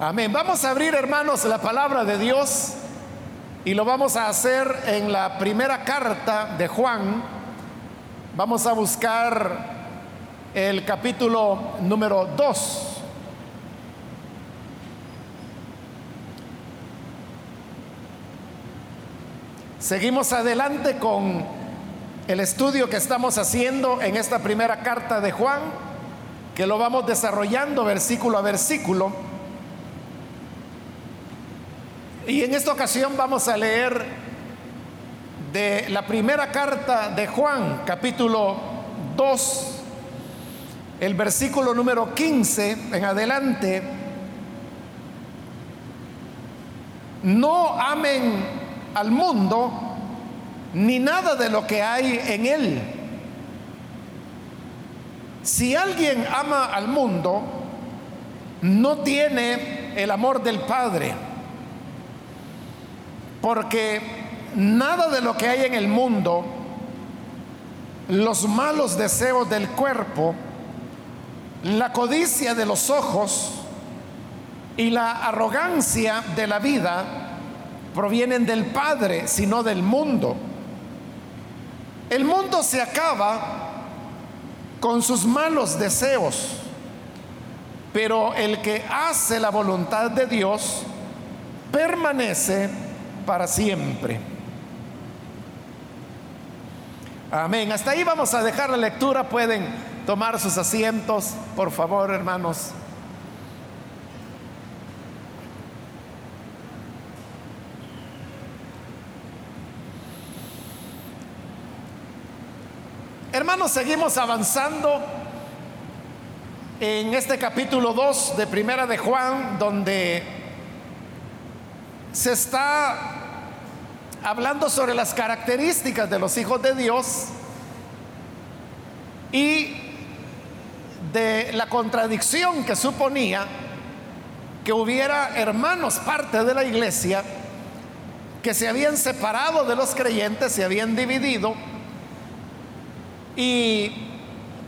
Amén. Vamos a abrir, hermanos, la palabra de Dios y lo vamos a hacer en la primera carta de Juan. Vamos a buscar el capítulo número 2. Seguimos adelante con el estudio que estamos haciendo en esta primera carta de Juan, que lo vamos desarrollando versículo a versículo. Y en esta ocasión vamos a leer de la primera carta de Juan, capítulo 2, el versículo número 15 en adelante. No amen al mundo ni nada de lo que hay en él. Si alguien ama al mundo, no tiene el amor del Padre porque nada de lo que hay en el mundo, los malos deseos del cuerpo, la codicia de los ojos y la arrogancia de la vida provienen del Padre, sino del mundo. El mundo se acaba con sus malos deseos, pero el que hace la voluntad de Dios permanece para siempre. Amén. Hasta ahí vamos a dejar la lectura. Pueden tomar sus asientos, por favor, hermanos. Hermanos, seguimos avanzando en este capítulo 2 de Primera de Juan, donde se está hablando sobre las características de los hijos de Dios y de la contradicción que suponía que hubiera hermanos, parte de la iglesia, que se habían separado de los creyentes, se habían dividido y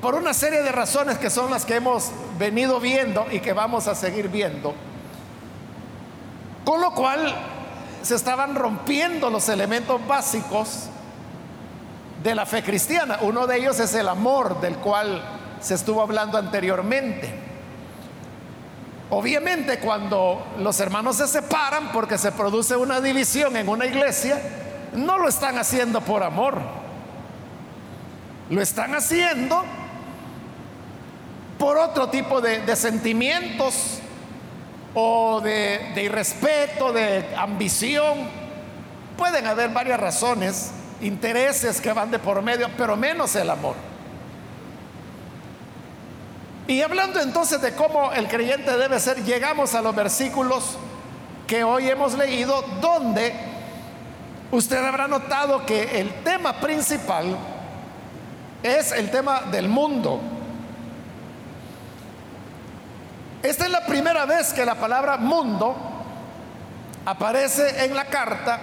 por una serie de razones que son las que hemos venido viendo y que vamos a seguir viendo, con lo cual se estaban rompiendo los elementos básicos de la fe cristiana. Uno de ellos es el amor del cual se estuvo hablando anteriormente. Obviamente cuando los hermanos se separan porque se produce una división en una iglesia, no lo están haciendo por amor. Lo están haciendo por otro tipo de, de sentimientos o de, irrespeto, de ambición. Pueden haber varias razones, intereses que van de por medio, pero menos el amor. Y hablando entonces de cómo el creyente debe ser, llegamos a los versículos que hoy hemos leído, donde usted habrá notado que el tema principal es el tema del mundo. Esta es la primera vez que la palabra mundo aparece en la carta,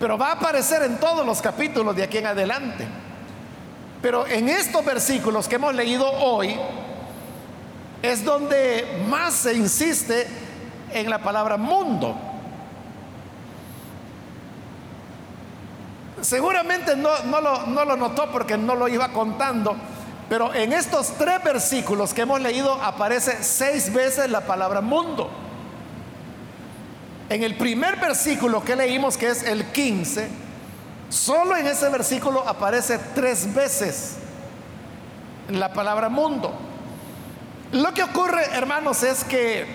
pero va a aparecer en todos los capítulos de aquí en adelante. Pero en estos versículos que hemos leído hoy es donde más se insiste en la palabra mundo. Seguramente no, lo, no lo notó porque no lo iba contando pero en estos tres versículos que hemos leído aparece seis veces la palabra mundo. En el primer versículo que leímos, que es el 15, solo en ese versículo aparece tres veces la palabra mundo. Lo que ocurre, hermanos, es que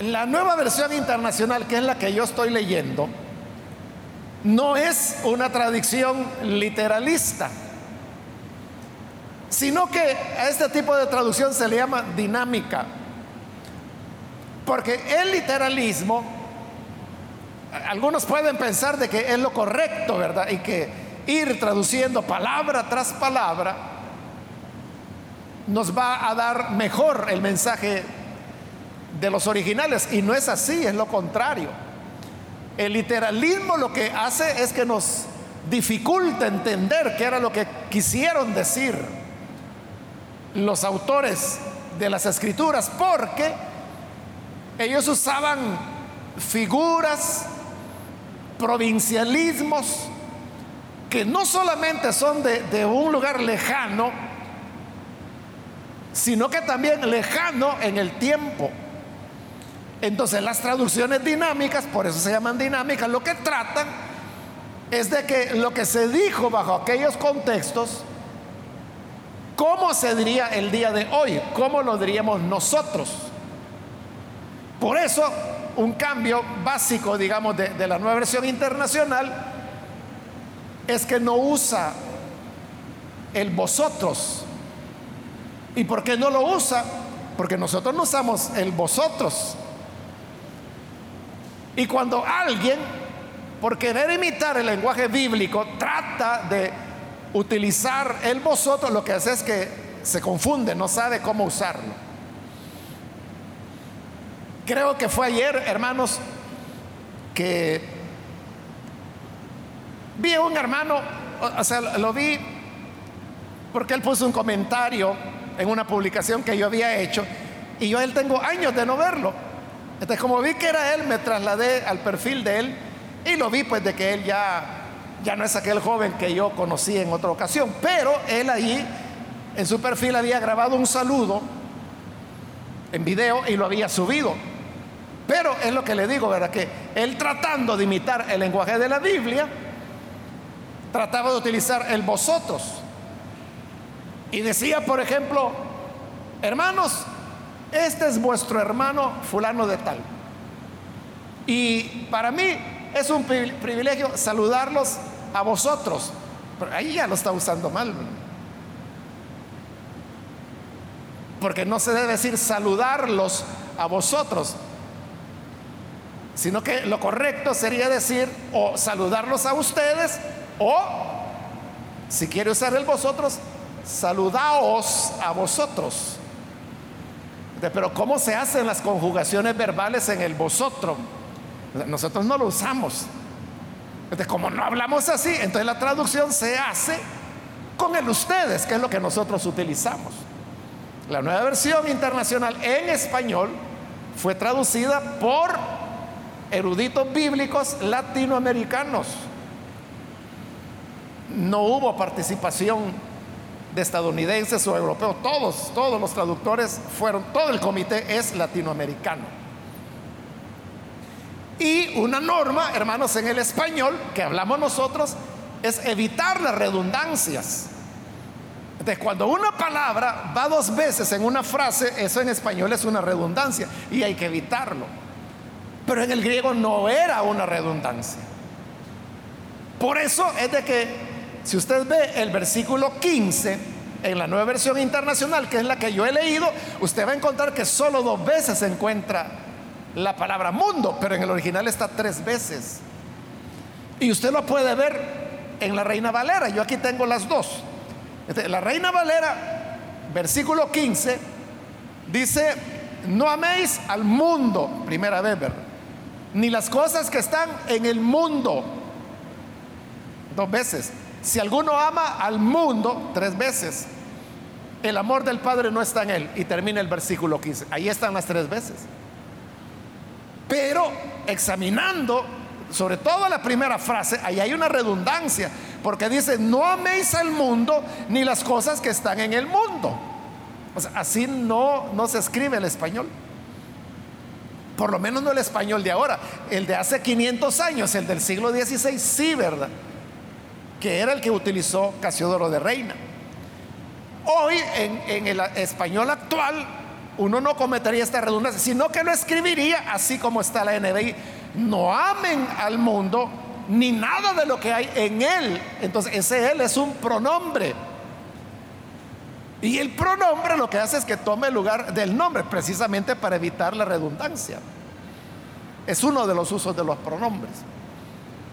la nueva versión internacional, que es la que yo estoy leyendo, no es una traducción literalista, sino que a este tipo de traducción se le llama dinámica. Porque el literalismo, algunos pueden pensar de que es lo correcto, ¿verdad? Y que ir traduciendo palabra tras palabra nos va a dar mejor el mensaje de los originales. Y no es así, es lo contrario. El literalismo lo que hace es que nos dificulta entender qué era lo que quisieron decir. los autores de las escrituras, porque ellos usaban figuras, provincialismos, que no solamente son de, de un lugar lejano, sino que también lejano en el tiempo. Entonces las traducciones dinámicas, por eso se llaman dinámicas, lo que tratan es de que lo que se dijo bajo aquellos contextos, ¿cómo se diría el día de hoy? ¿Cómo lo diríamos nosotros? Por eso un cambio básico, digamos, de, de la nueva versión internacional es que no usa el vosotros. ¿Y por qué no lo usa? Porque nosotros no usamos el vosotros. Y cuando alguien, por querer imitar el lenguaje bíblico, trata de utilizar el vosotros, lo que hace es que se confunde, no sabe cómo usarlo. Creo que fue ayer, hermanos, que vi a un hermano, o sea, lo vi porque él puso un comentario en una publicación que yo había hecho y yo él tengo años de no verlo. Entonces, como vi que era él, me trasladé al perfil de él y lo vi pues de que él ya, ya no es aquel joven que yo conocí en otra ocasión, pero él ahí en su perfil había grabado un saludo en video y lo había subido. Pero es lo que le digo, ¿verdad? Que él tratando de imitar el lenguaje de la Biblia, trataba de utilizar el vosotros. Y decía, por ejemplo, hermanos, este es vuestro hermano fulano de tal. Y para mí es un privilegio saludarlos a vosotros. Pero ahí ya lo está usando mal. Porque no se debe decir saludarlos a vosotros, sino que lo correcto sería decir o saludarlos a ustedes o, si quiere usar el vosotros, saludaos a vosotros. Pero ¿cómo se hacen las conjugaciones verbales en el vosotros? Nosotros no lo usamos. Entonces, como no hablamos así, entonces la traducción se hace con el ustedes, que es lo que nosotros utilizamos. La nueva versión internacional en español fue traducida por eruditos bíblicos latinoamericanos. No hubo participación de estadounidenses o europeos, todos, todos los traductores fueron, todo el comité es latinoamericano. Y una norma, hermanos, en el español que hablamos nosotros es evitar las redundancias. Entonces, cuando una palabra va dos veces en una frase, eso en español es una redundancia y hay que evitarlo. Pero en el griego no era una redundancia. Por eso es de que si usted ve el versículo 15 en la nueva versión internacional, que es la que yo he leído, usted va a encontrar que solo dos veces se encuentra la palabra mundo, pero en el original está tres veces. Y usted lo puede ver en la Reina Valera. Yo aquí tengo las dos. Este, la Reina Valera, versículo 15, dice, no améis al mundo, primera vez, Ni las cosas que están en el mundo. Dos veces. Si alguno ama al mundo, tres veces, el amor del Padre no está en él. Y termina el versículo 15. Ahí están las tres veces. Pero examinando, sobre todo la primera frase, ahí hay una redundancia, porque dice, no améis al mundo ni las cosas que están en el mundo. así no, no se escribe el español. Por lo menos no el español de ahora. El de hace 500 años, el del siglo XVI, sí, ¿verdad? Que era el que utilizó Casiodoro de Reina. Hoy en, el español actual uno no cometería esta redundancia, sino que lo escribiría así como está la NBI. No amen al mundo ni nada de lo que hay en él. Entonces ese él es un pronombre. Y el pronombre lo que hace es que tome el lugar del nombre, precisamente para evitar la redundancia. Es uno de los usos de los pronombres.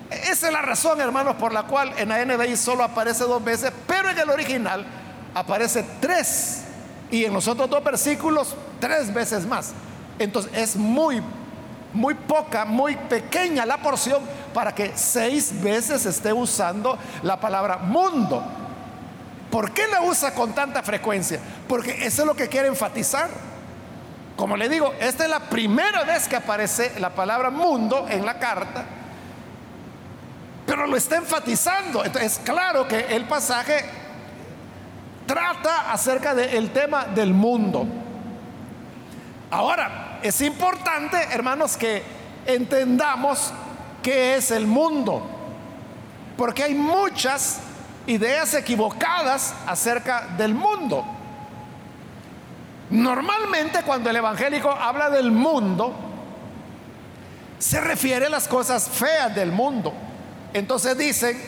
Esa es la razón, hermanos, por la cual en la NBI solo aparece dos veces, pero en el original aparece tres. Y en los otros dos versículos, tres veces más. Entonces es muy, muy poca, muy pequeña la porción para que seis veces esté usando la palabra mundo. ¿Por qué la usa con tanta frecuencia? Porque eso es lo que quiere enfatizar. Como le digo, esta es la primera vez que aparece la palabra mundo en la carta, pero lo está enfatizando. Entonces, es claro que el pasaje trata acerca del tema del mundo. Ahora, es importante, hermanos, que entendamos qué es el mundo, porque hay muchas ideas equivocadas acerca del mundo. Normalmente cuando el evangélico habla del mundo, se refiere a las cosas feas del mundo. Entonces dicen,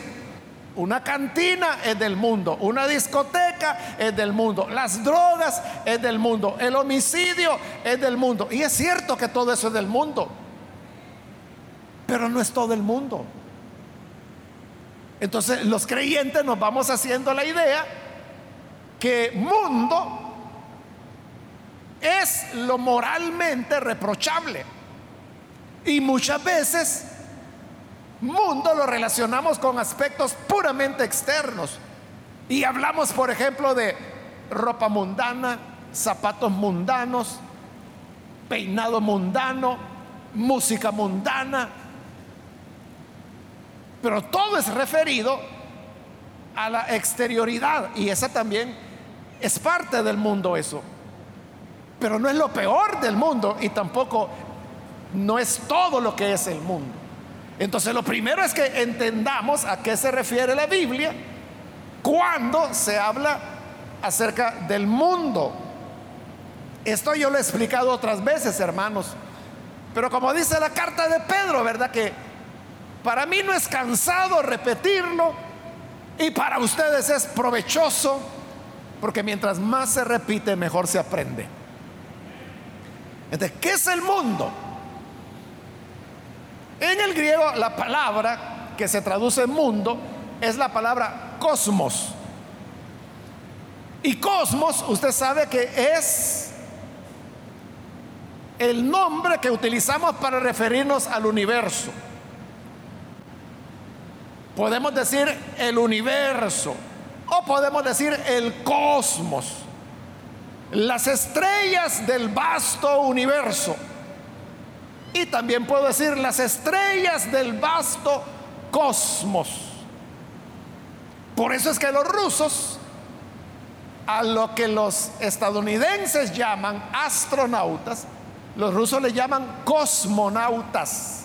una cantina es del mundo, una discoteca es del mundo, las drogas es del mundo, el homicidio es del mundo. Y es cierto que todo eso es del mundo, pero no es todo el mundo. Entonces los creyentes nos vamos haciendo la idea que mundo es lo moralmente reprochable. Y muchas veces mundo lo relacionamos con aspectos puramente externos. Y hablamos, por ejemplo, de ropa mundana, zapatos mundanos, peinado mundano, música mundana. Pero todo es referido a la exterioridad y esa también es parte del mundo eso. Pero no es lo peor del mundo y tampoco no es todo lo que es el mundo. Entonces lo primero es que entendamos a qué se refiere la Biblia cuando se habla acerca del mundo. Esto yo lo he explicado otras veces, hermanos. Pero como dice la carta de Pedro, ¿verdad? Que para mí no es cansado repetirlo y para ustedes es provechoso porque mientras más se repite, mejor se aprende. Entonces, ¿qué es el mundo? En el griego la palabra que se traduce mundo es la palabra cosmos. Y cosmos, usted sabe que es el nombre que utilizamos para referirnos al universo. Podemos decir el universo o podemos decir el cosmos, las estrellas del vasto universo. Y también puedo decir las estrellas del vasto cosmos. Por eso es que los rusos, a lo que los estadounidenses llaman astronautas, los rusos le llaman cosmonautas,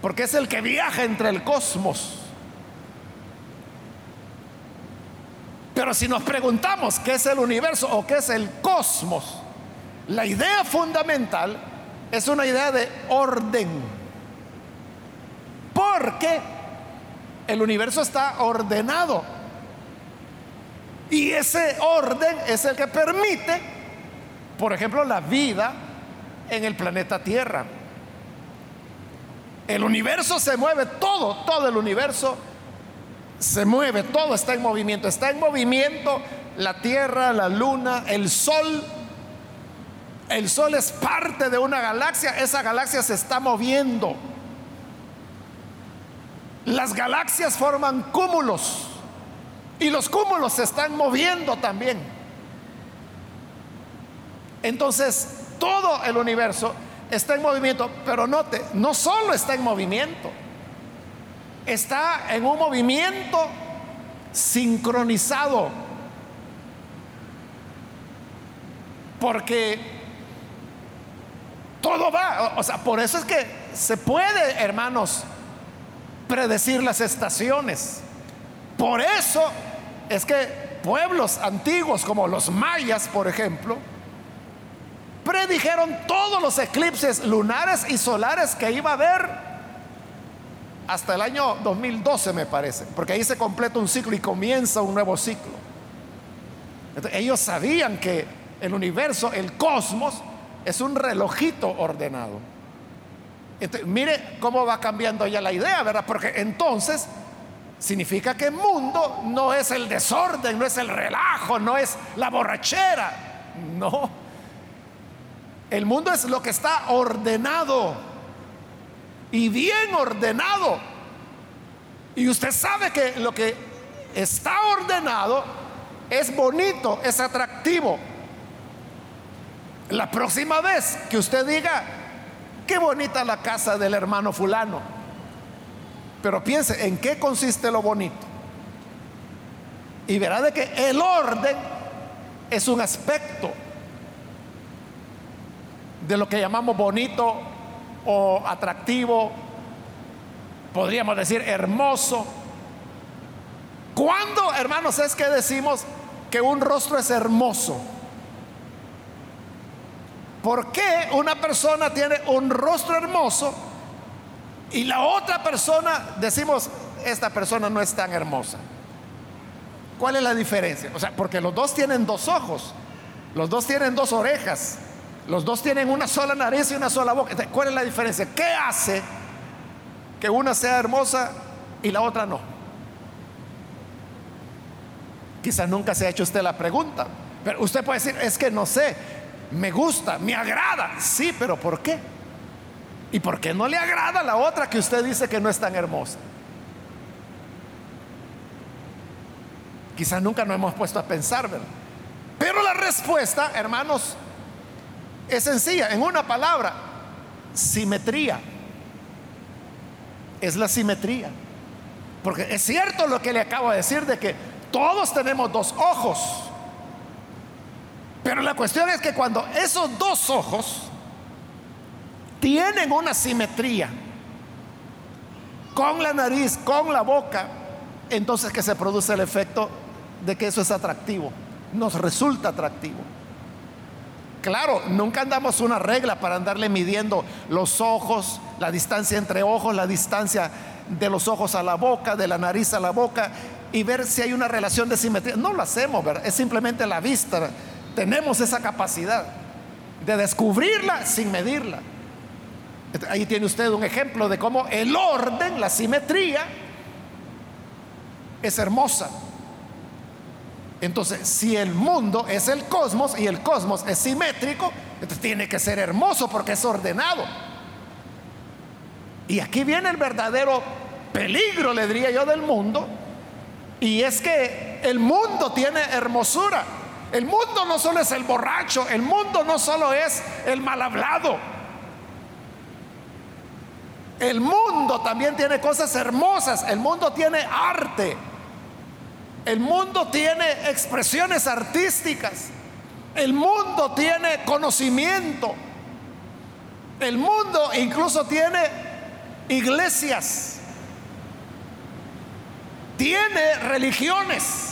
porque es el que viaja entre el cosmos. Pero si nos preguntamos qué es el universo o qué es el cosmos, la idea fundamental es una idea de orden. Porque el universo está ordenado. Y ese orden es el que permite, por ejemplo, la vida en el planeta Tierra. El universo se mueve, todo, todo el universo se mueve, todo está en movimiento. Está en movimiento la Tierra, la Luna, el Sol, el Sol es parte de una galaxia, esa galaxia se está moviendo. Las galaxias forman cúmulos y los cúmulos se están moviendo también. Entonces, todo el universo está en movimiento, pero note, no solo está en movimiento, está en un movimiento sincronizado. Porque todo va. O sea, por eso es que se puede, hermanos, predecir las estaciones. Por eso es que pueblos antiguos como los mayas, por ejemplo, predijeron todos los eclipses lunares y solares que iba a haber hasta el año 2012, me parece, porque ahí se completa un ciclo y comienza un nuevo ciclo. ellos sabían que el universo, el cosmos, es un relojito ordenado. mire cómo va cambiando ya la idea, ¿verdad? Porque entonces significa que el mundo no es el desorden, no es el relajo, no es la borrachera. No. El mundo es lo que está ordenado y bien ordenado. Y usted sabe que lo que está ordenado, es bonito, es atractivo. La próxima vez que usted diga, qué bonita la casa del hermano fulano, pero piense en qué consiste lo bonito. Y verá de que el orden es un aspecto de lo que llamamos bonito o atractivo, podríamos decir hermoso. ¿Cuándo, hermanos, es que decimos que un rostro es hermoso? ¿Por qué una persona tiene un rostro hermoso y la otra persona decimos, esta persona no es tan hermosa? ¿Cuál es la diferencia? O sea, porque los dos tienen dos ojos, los dos tienen dos orejas, los dos tienen una sola nariz y una sola boca. ¿Cuál es la diferencia? ¿Qué hace que una sea hermosa y la otra no? Quizás nunca se ha hecho usted la pregunta, pero usted puede decir, es que no sé, me gusta, me agrada. Sí, pero ¿por qué? ¿Y por qué no le agrada la otra que usted dice que no es tan hermosa? Quizás nunca nos hemos puesto a pensar, ¿verdad? Pero la respuesta, hermanos, es sencilla, en una palabra, simetría. Es la simetría. Porque es cierto lo que le acabo de decir de que todos tenemos dos ojos. Pero la cuestión es que cuando esos dos ojos tienen una simetría con la nariz, con la boca, entonces que se produce el efecto de que eso es atractivo, nos resulta atractivo. Claro, nunca andamos una regla para andarle midiendo los ojos, la distancia entre ojos, la distancia de los ojos a la boca, de la nariz a la boca y ver si hay una relación de simetría. No lo hacemos, ¿verdad? es simplemente la vista. Tenemos esa capacidad de descubrirla sin medirla. Ahí tiene usted un ejemplo de cómo el orden, la simetría, es hermosa. Entonces, si el mundo es el cosmos y el cosmos es simétrico, entonces tiene que ser hermoso porque es ordenado. Y aquí viene el verdadero peligro, le diría yo, del mundo. Y es que el mundo tiene hermosura. El mundo no solo es el borracho, el mundo no solo es el mal hablado. El mundo también tiene cosas hermosas, el mundo tiene arte. El mundo tiene expresiones artísticas. El mundo tiene conocimiento. El mundo incluso tiene iglesias. Tiene religiones.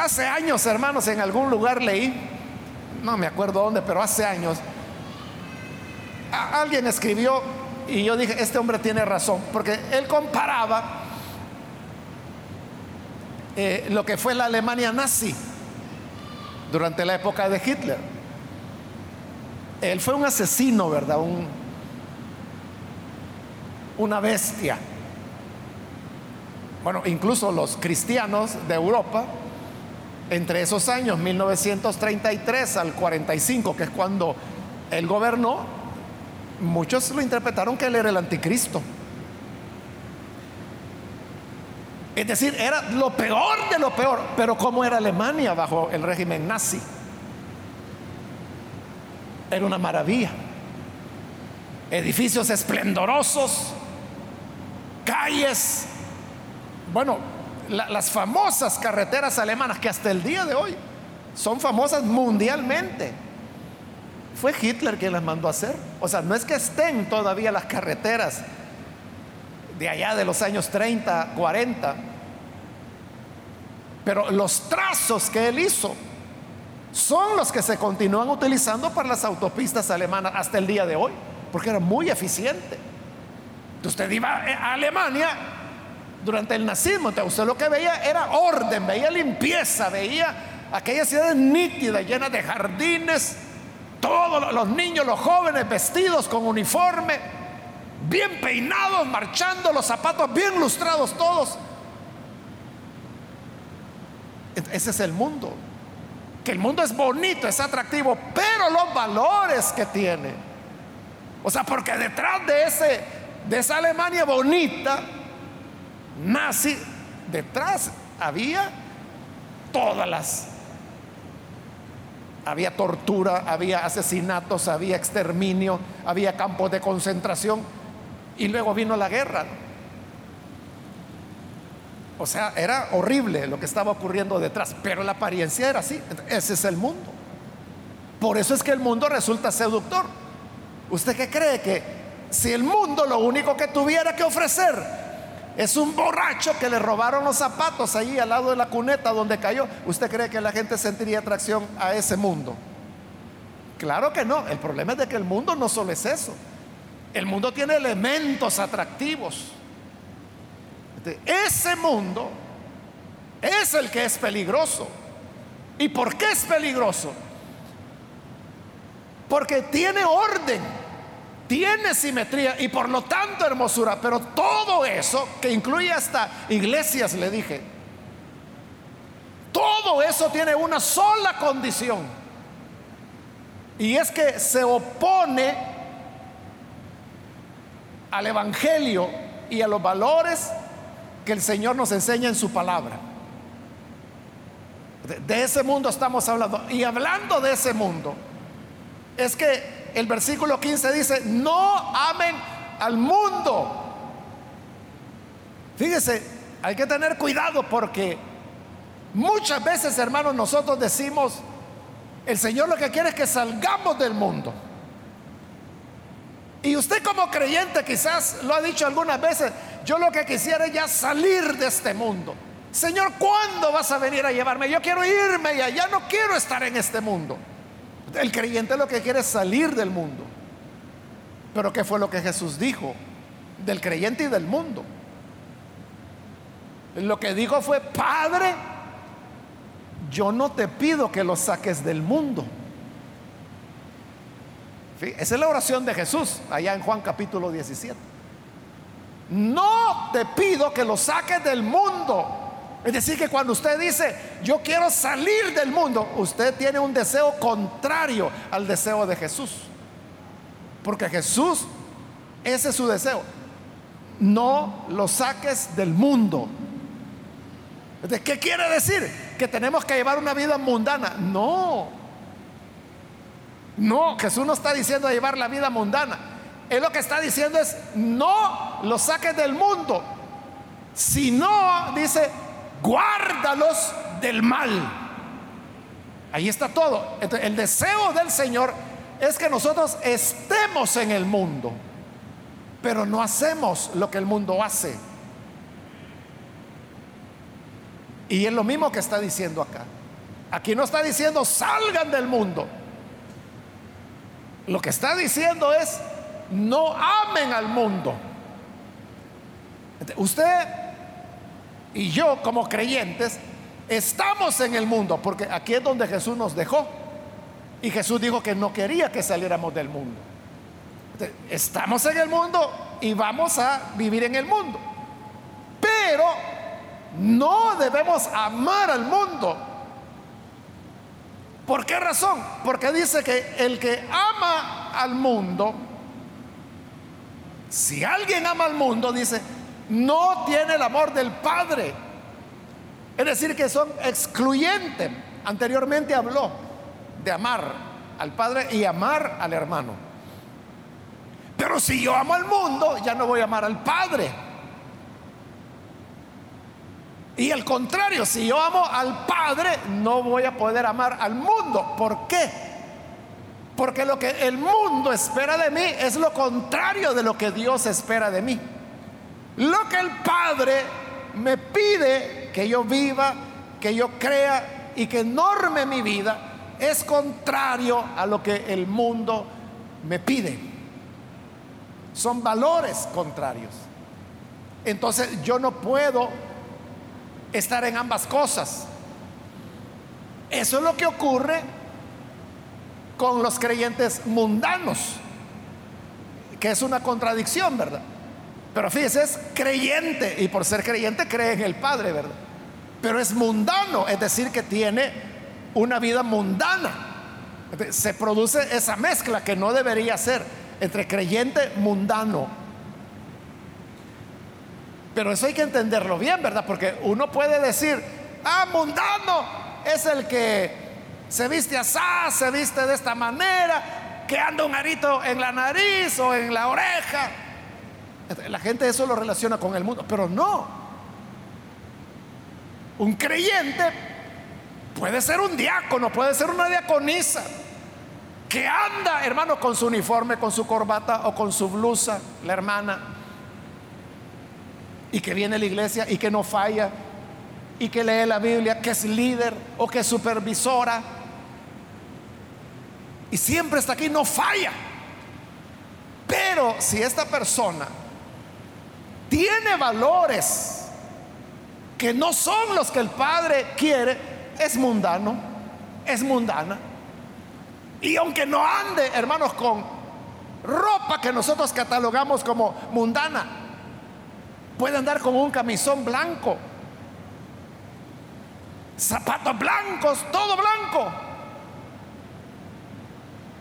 Hace años, hermanos, en algún lugar leí, no me acuerdo dónde, pero hace años, alguien escribió y yo dije, este hombre tiene razón, porque él comparaba eh, lo que fue la Alemania nazi durante la época de Hitler. Él fue un asesino, ¿verdad? Un, una bestia. Bueno, incluso los cristianos de Europa, entre esos años, 1933 al 45, que es cuando él gobernó, muchos lo interpretaron que él era el anticristo. Es decir, era lo peor de lo peor, pero ¿cómo era Alemania bajo el régimen nazi? Era una maravilla. Edificios esplendorosos, calles, bueno, las famosas carreteras alemanas que hasta el día de hoy son famosas mundialmente fue Hitler quien las mandó a hacer. O sea, no es que estén todavía las carreteras de allá de los años 30, 40, pero los trazos que él hizo son los que se continúan utilizando para las autopistas alemanas hasta el día de hoy, porque era muy eficiente. Usted iba a Alemania durante el nazismo, usted lo que veía era orden, veía limpieza, veía aquellas ciudades nítidas, llenas de jardines, todos los niños, los jóvenes vestidos con uniforme, bien peinados, marchando, los zapatos bien lustrados todos. Ese es el mundo. Que el mundo es bonito, es atractivo, pero los valores que tiene O sea, porque detrás de, ese, de esa Alemania bonita, nazi, detrás había todas las... Había tortura, había asesinatos, había exterminio, había campos de concentración y luego vino la guerra. O sea, era horrible lo que estaba ocurriendo detrás, pero la apariencia era así. Ese es el mundo. Por eso es que el mundo resulta seductor. ¿Usted qué cree que si el mundo lo único que tuviera que ofrecer es un borracho que le robaron los zapatos ahí al lado de la cuneta donde cayó. ¿Usted cree que la gente sentiría atracción a ese mundo? Claro que no. El problema es de que el mundo no solo es eso. El mundo tiene elementos atractivos. Ese mundo es el que es peligroso. ¿Y por qué es peligroso? Porque tiene orden tiene simetría y por lo tanto hermosura, pero todo eso, que incluye hasta iglesias, le dije, todo eso tiene una sola condición. Y es que se opone al Evangelio y a los valores que el Señor nos enseña en su palabra. De, de ese mundo estamos hablando. Y hablando de ese mundo, es que el versículo 15 dice, no amen al mundo. Fíjese, hay que tener cuidado porque muchas veces, hermanos, nosotros decimos, el Señor lo que quiere es que salgamos del mundo. Y usted como creyente quizás lo ha dicho algunas veces, yo lo que quisiera es ya salir de este mundo. Señor, ¿cuándo vas a venir a llevarme? Yo quiero irme ya, ya no quiero estar en este mundo. El creyente lo que quiere es salir del mundo. Pero ¿qué fue lo que Jesús dijo? Del creyente y del mundo. Lo que dijo fue, Padre, yo no te pido que lo saques del mundo. Esa es la oración de Jesús allá en Juan capítulo 17. No te pido que lo saques del mundo, es decir, que cuando usted dice, yo quiero salir del mundo, usted tiene un deseo contrario al deseo de Jesús. Porque Jesús, ese es su deseo. No lo saques del mundo. ¿Qué quiere decir? Que tenemos que llevar una vida mundana. No. No, Jesús no está diciendo llevar la vida mundana. Él lo que está diciendo es, no lo saques del mundo. Si no, dice, guárdalos del mal. Ahí está todo. el deseo del Señor es que nosotros estemos en el mundo, pero no hacemos lo que el mundo hace. Y es lo mismo que está diciendo acá. Aquí no está diciendo salgan del mundo. Lo que está diciendo es no amen al mundo. Usted y yo como creyentes estamos en el mundo, porque aquí es donde Jesús nos dejó. Y Jesús dijo que no quería que saliéramos del mundo. Estamos en el mundo y vamos a vivir en el mundo. Pero no debemos amar al mundo. ¿Por qué razón? Porque dice que el que ama al mundo, si alguien ama al mundo, dice, no tiene el amor del Padre. Es decir, que son excluyentes. Anteriormente habló de amar al Padre y amar al hermano. Pero si yo amo al mundo, ya no voy a amar al Padre. Y al contrario, si yo amo al Padre, no voy a poder amar al mundo. ¿Por qué? Porque lo que el mundo espera de mí es lo contrario de lo que Dios espera de mí. Lo que el Padre me pide que yo viva, que yo crea y que norme mi vida, es contrario a lo que el mundo me pide. Son valores contrarios. Entonces yo no puedo estar en ambas cosas. Eso es lo que ocurre con los creyentes mundanos, que es una contradicción, ¿verdad? Pero fíjese, es creyente y por ser creyente cree en el Padre, ¿verdad? Pero es mundano, es decir, que tiene una vida mundana. Se produce esa mezcla que no debería ser. entre creyente mundano. Pero eso hay que entenderlo bien, ¿verdad? Porque uno puede decir, ah, mundano es el que se viste así, se viste de esta manera, que anda un arito en la nariz o en la oreja. La gente eso lo relaciona con el mundo, pero no. Un creyente puede ser un diácono, puede ser una diaconisa, que anda, hermano, con su uniforme, con su corbata o con su blusa, la hermana, y que viene a la iglesia y que no falla, y que lee la Biblia, que es líder o que es supervisora, y siempre está aquí, no falla. Pero si esta persona tiene valores que no son los que el Padre quiere, es mundano, es mundana. Y aunque no ande, hermanos, con ropa que nosotros catalogamos como mundana, puede andar con un camisón blanco, zapatos blancos, todo blanco.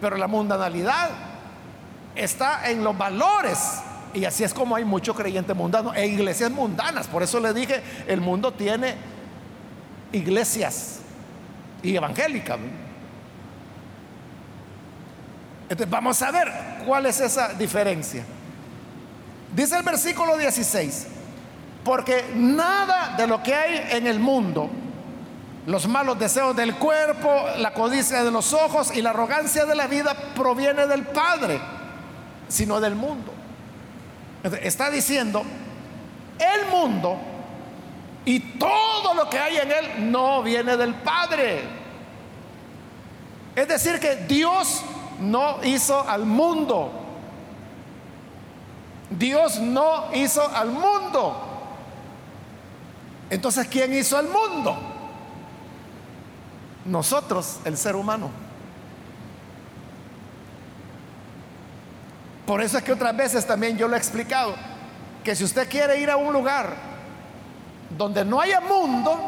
Pero la mundanalidad está en los valores y así es como hay mucho creyente mundano e iglesias mundanas. Por eso le dije, el mundo tiene iglesias y evangélicas. Entonces vamos a ver cuál es esa diferencia. Dice el versículo 16, porque nada de lo que hay en el mundo, los malos deseos del cuerpo, la codicia de los ojos y la arrogancia de la vida proviene del Padre, sino del mundo. Está diciendo, el mundo y todo lo que hay en él no viene del Padre. Es decir, que Dios no hizo al mundo. Dios no hizo al mundo. Entonces, ¿quién hizo al mundo? Nosotros, el ser humano. Por eso es que otras veces también yo lo he explicado, que si usted quiere ir a un lugar donde no haya mundo,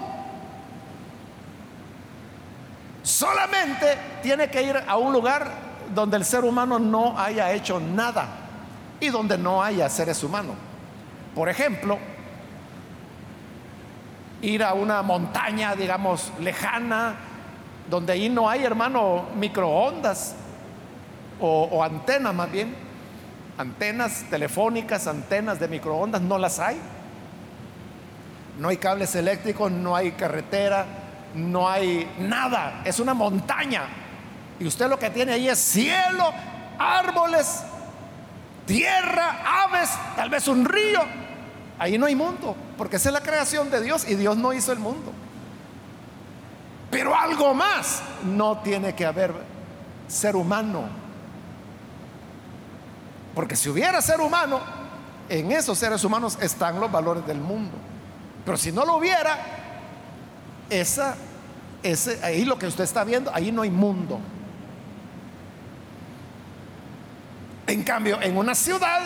solamente tiene que ir a un lugar donde el ser humano no haya hecho nada y donde no haya seres humanos. Por ejemplo, ir a una montaña, digamos, lejana, donde ahí no hay, hermano, microondas o, o antenas más bien Antenas telefónicas, antenas de microondas, no las hay. No hay cables eléctricos, no hay carretera, no hay nada. Es una montaña. Y usted lo que tiene ahí es cielo, árboles, tierra, aves, tal vez un río. Ahí no hay mundo, porque esa es la creación de Dios y Dios no hizo el mundo. Pero algo más, no tiene que haber ser humano porque si hubiera ser humano, en esos seres humanos están los valores del mundo. Pero si no lo hubiera, ese, ahí lo que usted está viendo, ahí no hay mundo. En cambio, en una ciudad,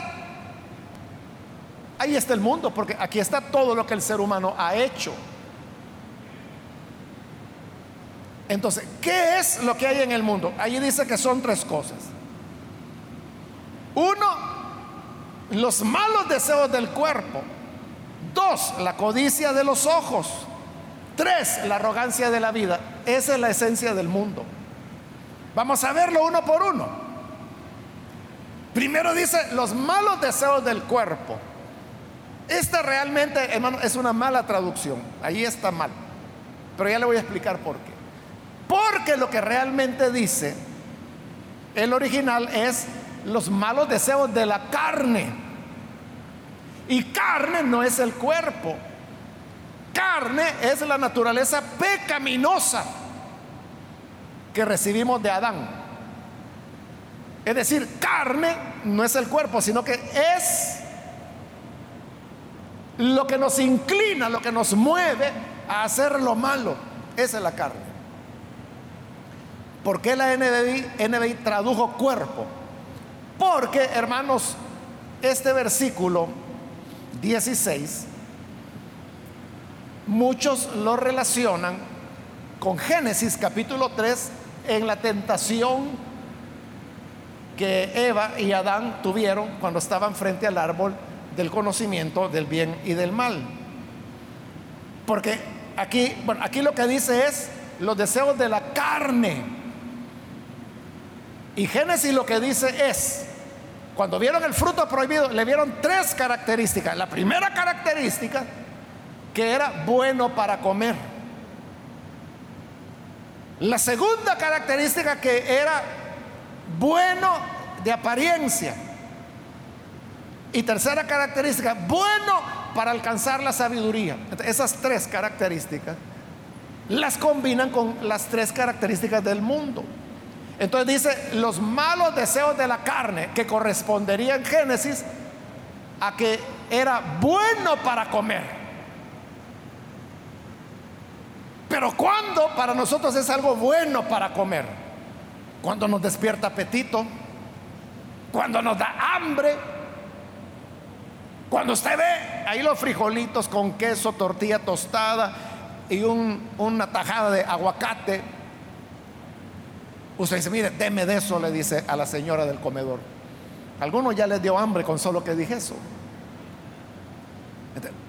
ahí está el mundo, porque aquí está todo lo que el ser humano ha hecho. Entonces, ¿qué es lo que hay en el mundo? Allí dice que son tres cosas. Uno, los malos deseos del cuerpo. Dos, la codicia de los ojos. Tres, la arrogancia de la vida. Esa es la esencia del mundo. Vamos a verlo uno por uno. Primero dice los malos deseos del cuerpo. Esta realmente, hermano, es una mala traducción. Ahí está mal. Pero ya le voy a explicar por qué. Porque lo que realmente dice el original es los malos deseos de la carne. Y carne no es el cuerpo. Carne es la naturaleza pecaminosa que recibimos de Adán. Es decir, carne no es el cuerpo, sino que es lo que nos inclina, lo que nos mueve a hacer lo malo. Esa es la carne. ¿Por qué la NBI, tradujo cuerpo? Porque, hermanos, este versículo 16, muchos lo relacionan con Génesis capítulo 3 en la tentación que Eva y Adán tuvieron cuando estaban frente al árbol del conocimiento del bien y del mal. Porque aquí, bueno, aquí lo que dice es los deseos de la carne. Y Génesis lo que dice es, cuando vieron el fruto prohibido, le vieron tres características. La primera característica, que era bueno para comer. La segunda característica, que era bueno de apariencia. Y tercera característica, bueno para alcanzar la sabiduría. Esas tres características las combinan con las tres características del mundo. Entonces dice, los malos deseos de la carne, que correspondería en Génesis a que era bueno para comer. Pero cuando para nosotros es algo bueno para comer? Cuando nos despierta apetito, cuando nos da hambre, cuando usted ve ahí los frijolitos con queso, tortilla tostada y una tajada de aguacate, usted dice, mire, deme de eso, le dice a la señora del comedor. Algunos ya les dio hambre con solo que dije eso.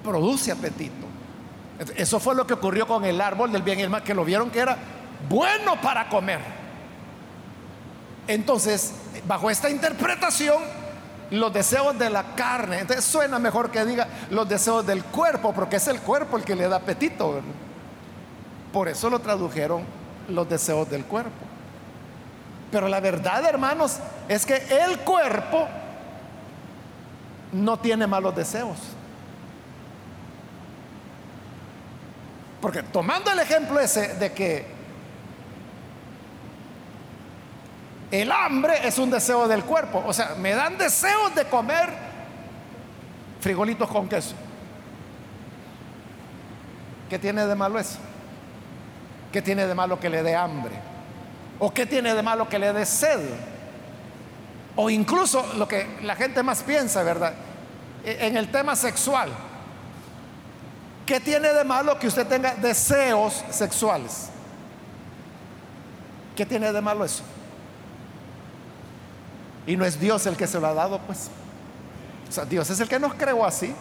produce apetito. eso fue lo que ocurrió con el árbol del bien y el mal, que lo vieron que era bueno para comer. Entonces, bajo esta interpretación, los deseos de la carne, entonces suena mejor que diga los deseos del cuerpo, porque es el cuerpo el que le da apetito. Por eso lo tradujeron los deseos del cuerpo. Pero la verdad, hermanos, es que el cuerpo no tiene malos deseos. Porque tomando el ejemplo ese de que el hambre es un deseo del cuerpo, o sea, me dan deseos de comer frijolitos con queso. ¿Qué tiene de malo eso? ¿Qué tiene de malo que le dé hambre? ¿O qué tiene de malo que le dé sed? O incluso lo que la gente más piensa, ¿verdad? E, en el tema sexual. ¿Qué tiene de malo que usted tenga deseos sexuales? ¿Qué tiene de malo eso? Y no es Dios el que se lo ha dado, pues. O sea, Dios es el que nos creó así.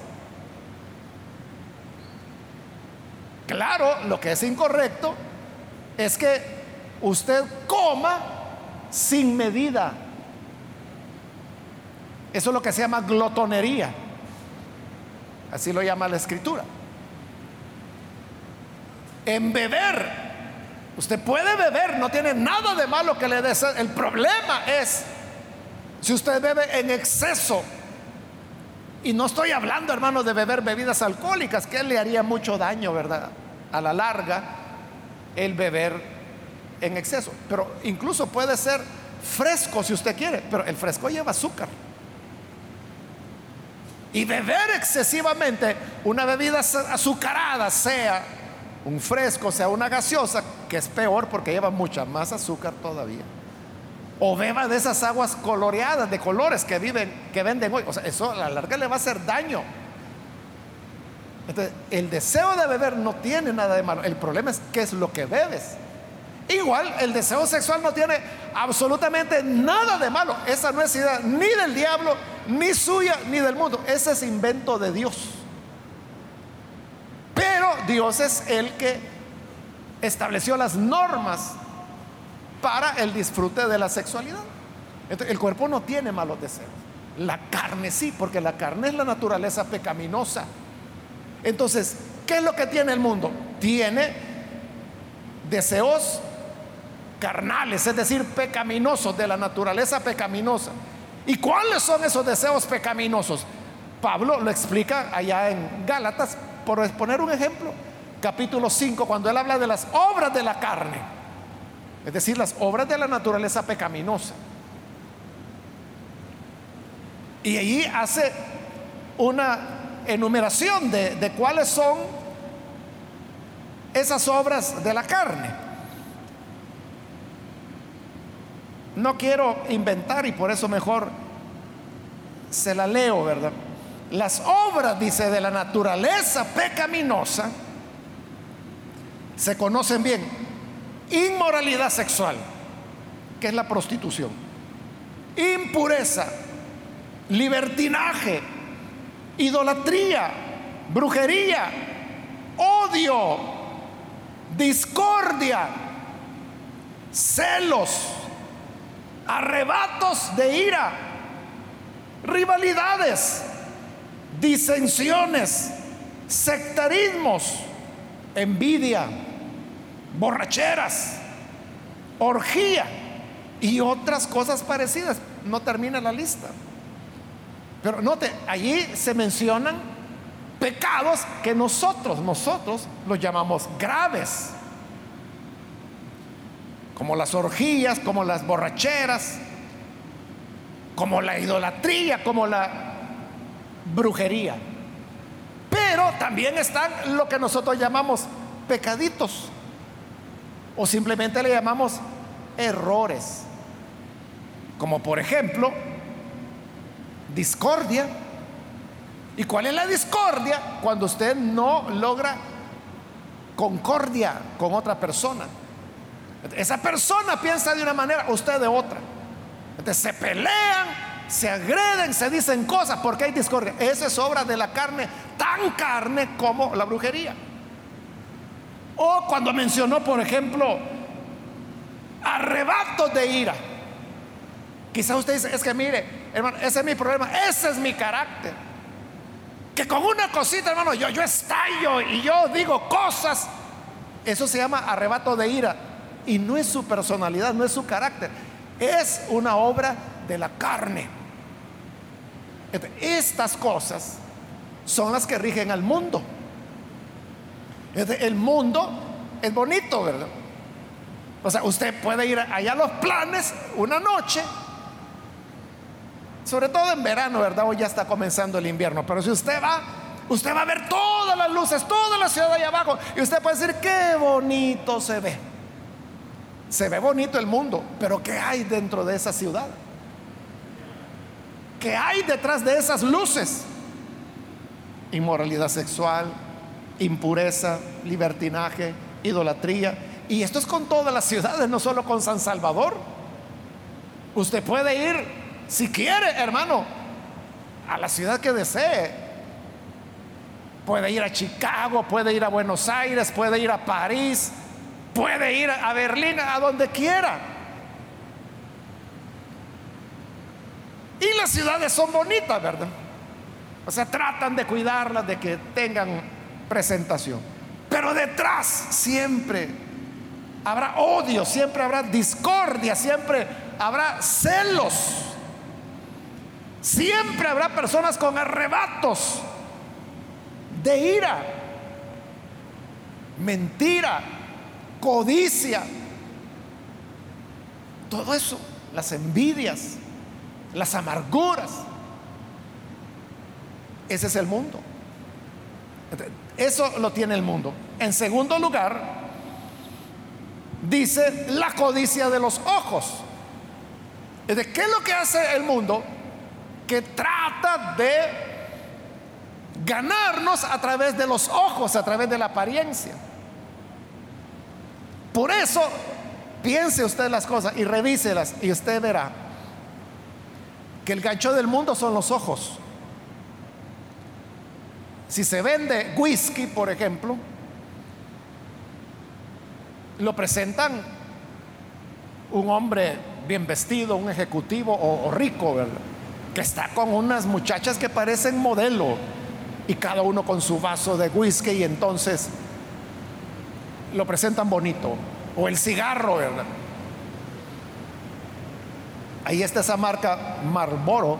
Claro, lo que es incorrecto es que usted coma sin medida. Eso es lo que se llama glotonería. Así lo llama la escritura. En beber, usted puede beber, no tiene nada de malo que le dé. El problema es si usted bebe en exceso. Y no estoy hablando, hermano, de beber bebidas alcohólicas, que le haría mucho daño, ¿verdad? A la larga el beber en exceso. Pero incluso puede ser fresco si usted quiere, pero el fresco lleva azúcar. Y beber excesivamente una bebida azucarada, sea un fresco, sea una gaseosa, que es peor porque lleva mucha más azúcar todavía. O beba de esas aguas coloreadas, de colores que viven, que venden hoy. O sea, eso a la larga le va a hacer daño. Entonces, el deseo de beber no tiene nada de malo. El problema es qué es lo que bebes. Igual, el deseo sexual no tiene absolutamente nada de malo. Esa no es idea ni del diablo, ni suya, ni del mundo. Ese es invento de Dios. Pero Dios es el que estableció las normas para el disfrute de la sexualidad. El cuerpo no tiene malos deseos. La carne sí, porque la carne es la naturaleza pecaminosa. Entonces, ¿qué es lo que tiene el mundo? Tiene deseos carnales, es decir, pecaminosos, de la naturaleza pecaminosa. ¿Y cuáles son esos deseos pecaminosos? Pablo lo explica allá en Gálatas, por poner un ejemplo, capítulo 5, cuando él habla de las obras de la carne, es decir, las obras de la naturaleza pecaminosa. Y allí hace una enumeración de, cuáles son esas obras de la carne. No quiero inventar y por eso mejor se la leo, ¿verdad? Las obras, dice, de la naturaleza pecaminosa se conocen bien. Inmoralidad sexual, que es la prostitución. impureza, libertinaje, idolatría, brujería, odio, discordia, celos, arrebatos de ira, rivalidades, disensiones, sectarismos, envidia, borracheras, orgía y otras cosas parecidas. No termina la lista. Pero note, allí se mencionan pecados que nosotros, nosotros los llamamos graves. Como las orgías, como las borracheras, como la idolatría, como la brujería. Pero también están lo que nosotros llamamos pecaditos. O simplemente le llamamos errores. Como por ejemplo, discordia. ¿Y cuál es la discordia? Cuando usted no logra concordia con otra persona. Esa persona piensa de una manera, usted de otra. Entonces se pelean, se agreden, se dicen cosas porque hay discordia. Esa es obra de la carne, tan carne como la brujería. O cuando mencionó, por ejemplo, arrebatos de ira. Quizá usted dice, es que mire, hermano, ese es mi problema, ese es mi carácter. Que con una cosita, hermano, yo, yo estallo y yo digo cosas. Eso se llama arrebato de ira. Y no es su personalidad, no es su carácter. Es una obra de la carne. Estas cosas son las que rigen al mundo. El mundo es bonito, ¿verdad? O sea, usted puede ir allá a los planes una noche, sobre todo en verano, ¿verdad? Hoy ya está comenzando el invierno, pero si usted va, usted va a ver todas las luces, toda la ciudad allá abajo, y usted puede decir, qué bonito se ve. Se ve bonito el mundo, pero ¿qué hay dentro de esa ciudad? ¿Qué hay detrás de esas luces? Inmoralidad sexual, impureza, libertinaje, idolatría. Y esto es con todas las ciudades, no solo con San Salvador. Usted puede ir, si quiere, hermano, a la ciudad que desee. Puede ir a Chicago, puede ir a Buenos Aires, puede ir a París, puede ir a Berlín, a donde quiera. Y las ciudades son bonitas, ¿verdad? O sea, tratan de cuidarlas, de que tengan presentación. Pero detrás siempre habrá odio, siempre habrá discordia, siempre habrá celos. Siempre habrá personas con arrebatos de ira, mentira, codicia. Todo eso, las envidias, las amarguras. Ese es el mundo. Eso lo tiene el mundo. En segundo lugar, dice la codicia de los ojos. ¿De qué es lo que hace el mundo? Que trata de ganarnos a través de los ojos, a través de la apariencia. Por eso, piense usted las cosas y revíselas y usted verá que el gancho del mundo son los ojos. Si se vende whisky, por ejemplo, lo presentan un hombre bien vestido, un ejecutivo o, rico, ¿verdad? Que está con unas muchachas que parecen modelo y cada uno con su vaso de whisky y entonces lo presentan bonito. O el cigarro, ¿verdad? Ahí está esa marca Marlboro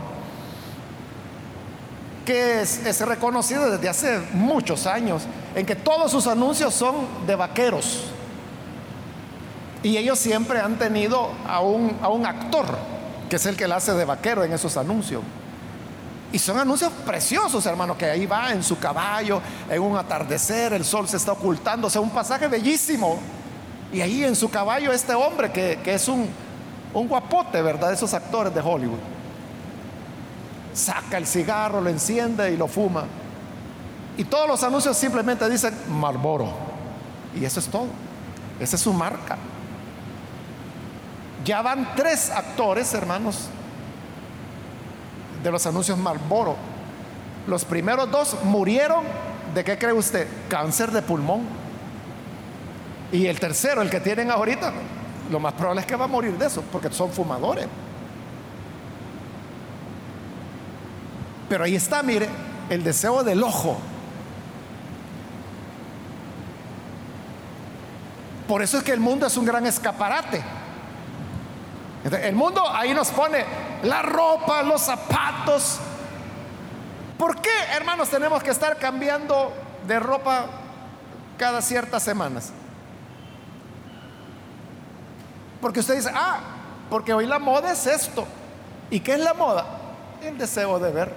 que es, reconocido desde hace muchos años, en que todos sus anuncios son de vaqueros. Y ellos siempre han tenido a un, a un actor, que es el que la hace de vaquero en esos anuncios. Y son anuncios preciosos, hermano, que ahí va en su caballo, en un atardecer, el sol se está ocultando, o sea, un pasaje bellísimo. Y ahí en su caballo este hombre que, que es un, un guapote, ¿verdad? Esos actores de Hollywood saca el cigarro, lo enciende y lo fuma. Y todos los anuncios simplemente dicen Marlboro. Y eso es todo. Esa es su marca. Ya van tres actores, hermanos, de los anuncios Marlboro. Los primeros dos murieron de qué cree usted? Cáncer de pulmón. Y el tercero, el que tienen ahorita, lo más probable es que va a morir de eso, porque son fumadores. Pero ahí está, mire, el deseo del ojo. Por eso es que el mundo es un gran escaparate. El mundo ahí nos pone la ropa, los zapatos. ¿Por qué, hermanos, tenemos que estar cambiando de ropa cada ciertas semanas? Porque usted dice, ah, porque hoy la moda es esto. ¿Y qué es la moda? El deseo de ver.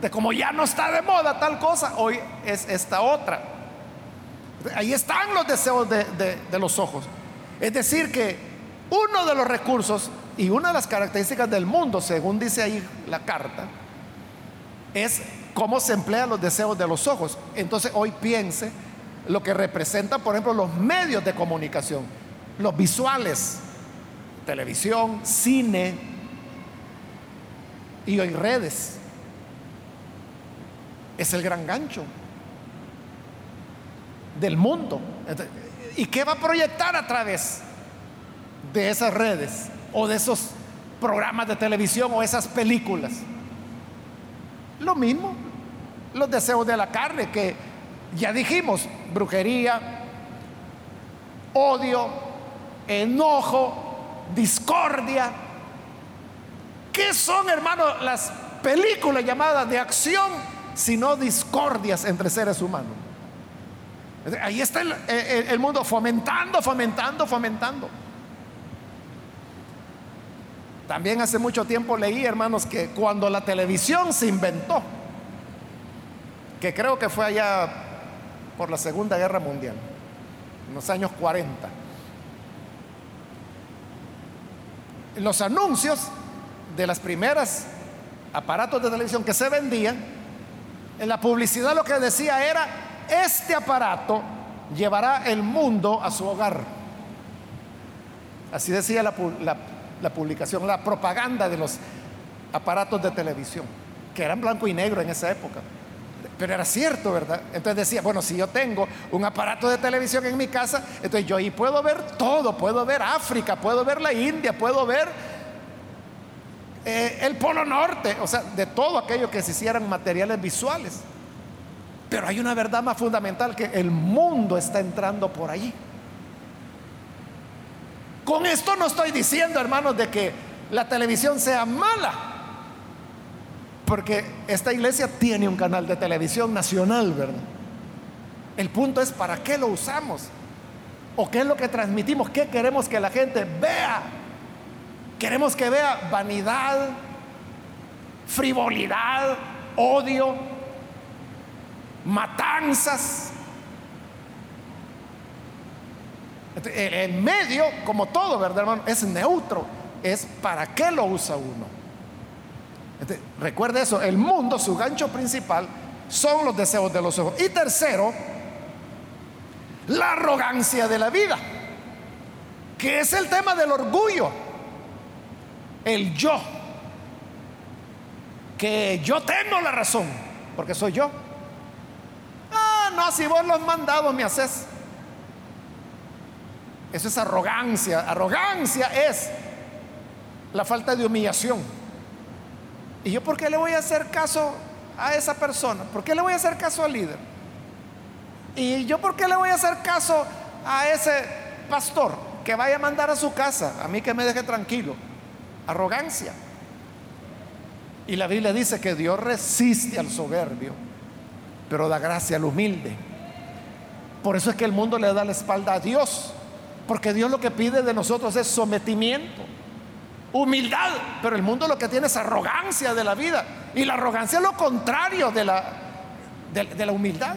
De como ya no está de moda tal cosa, hoy es esta otra. Ahí están los deseos de, de los ojos. Es decir, que uno de los recursos y una de las características del mundo, según dice ahí la carta, es cómo se emplean los deseos de los ojos. Entonces hoy piense lo que representan, por ejemplo, los medios de comunicación los visuales, televisión, cine y hoy redes. Es el gran gancho del mundo. ¿Y qué va a proyectar a través de esas redes o de esos programas de televisión o esas películas? Lo mismo, los deseos de la carne, que ya dijimos, brujería, odio, enojo, discordia. ¿Qué son, hermanos, las películas llamadas de acción, sino discordias entre seres humanos? Ahí está el, mundo fomentando, fomentando, fomentando. También hace mucho tiempo leí, hermanos, que cuando la televisión se inventó, que creo que fue allá por la Segunda Guerra Mundial, en los años 40, los anuncios de las primeras aparatos de televisión que se vendían, en la publicidad lo que decía era, este aparato llevará el mundo a su hogar. Así decía la, la publicación, la propaganda de los aparatos de televisión, que eran blanco y negro en esa época. Pero era cierto, ¿verdad? Entonces decía, bueno, si yo tengo un aparato de televisión en mi casa, entonces yo ahí puedo ver todo, puedo ver África, puedo ver la India, puedo ver eh, el Polo Norte, o sea, de todo aquello que se hicieran materiales visuales. Pero hay una verdad más fundamental que el mundo está entrando por ahí. Con esto no estoy diciendo, hermanos, de que la televisión sea mala. Porque esta iglesia tiene un canal de televisión nacional, ¿verdad? El punto es para qué lo usamos. ¿O qué es lo que transmitimos? ¿Qué queremos que la gente vea? Queremos que vea vanidad, frivolidad, odio, matanzas. El medio, como todo, ¿verdad, hermano? Es neutro. Es para qué lo usa uno. Este, recuerde eso, el mundo, su gancho principal, son los deseos de los ojos. Y tercero, la arrogancia de la vida, que es el tema del orgullo, el yo, que yo tengo la razón, porque soy yo. Ah, no, si vos los mandados me haces. Eso es arrogancia. Arrogancia es la falta de humillación. ¿Y yo por qué le voy a hacer caso a esa persona? ¿Por qué le voy a hacer caso al líder? ¿Y yo por qué le voy a hacer caso a ese pastor que vaya a mandar a su casa? A mí que me deje tranquilo. Arrogancia. Y la Biblia dice que Dios resiste al soberbio, pero da gracia al humilde. Por eso es que el mundo le da la espalda a Dios, porque Dios lo que pide de nosotros es sometimiento humildad, pero el mundo lo que tiene es arrogancia de la vida. Y la arrogancia es lo contrario de la, de, la humildad.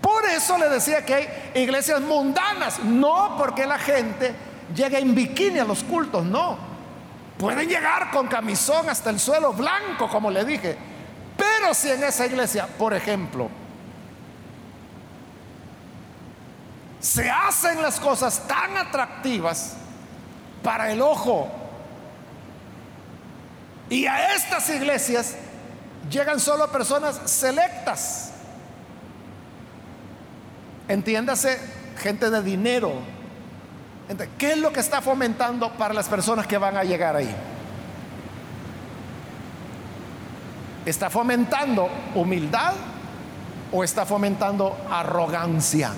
Por eso le decía que hay iglesias mundanas, no porque la gente llegue en bikini a los cultos, no. Pueden llegar con camisón hasta el suelo blanco, como le dije. Pero si en esa iglesia, por ejemplo, se hacen las cosas tan atractivas para el ojo Y a estas iglesias llegan solo personas selectas. Entiéndase, gente de dinero. ¿Qué es lo que está fomentando para las personas que van a llegar ahí? ¿Está fomentando humildad o está fomentando arrogancia?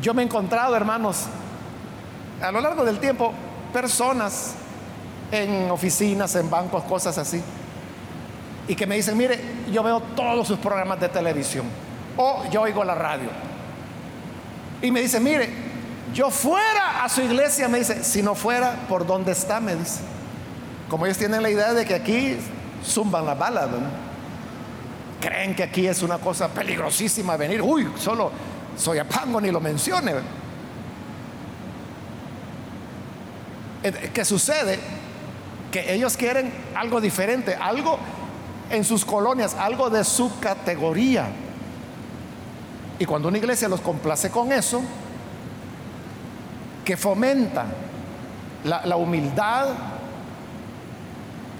Yo me he encontrado, hermanos, a lo largo del tiempo, personas en oficinas, en bancos, cosas así, y que me dicen, mire, yo veo todos sus programas de televisión, o yo oigo la radio, y me dice, mire, yo fuera a su iglesia, me dice, si no fuera, ¿por dónde está? Me dice. Como ellos tienen la idea de que aquí zumban las balas, creen que aquí es una cosa peligrosísima venir, uy, solo soy a pango ni lo mencione. ¿Qué sucede? Que ellos quieren algo diferente, algo en sus colonias, algo de su categoría. Y cuando una iglesia los complace con eso, que fomenta la humildad,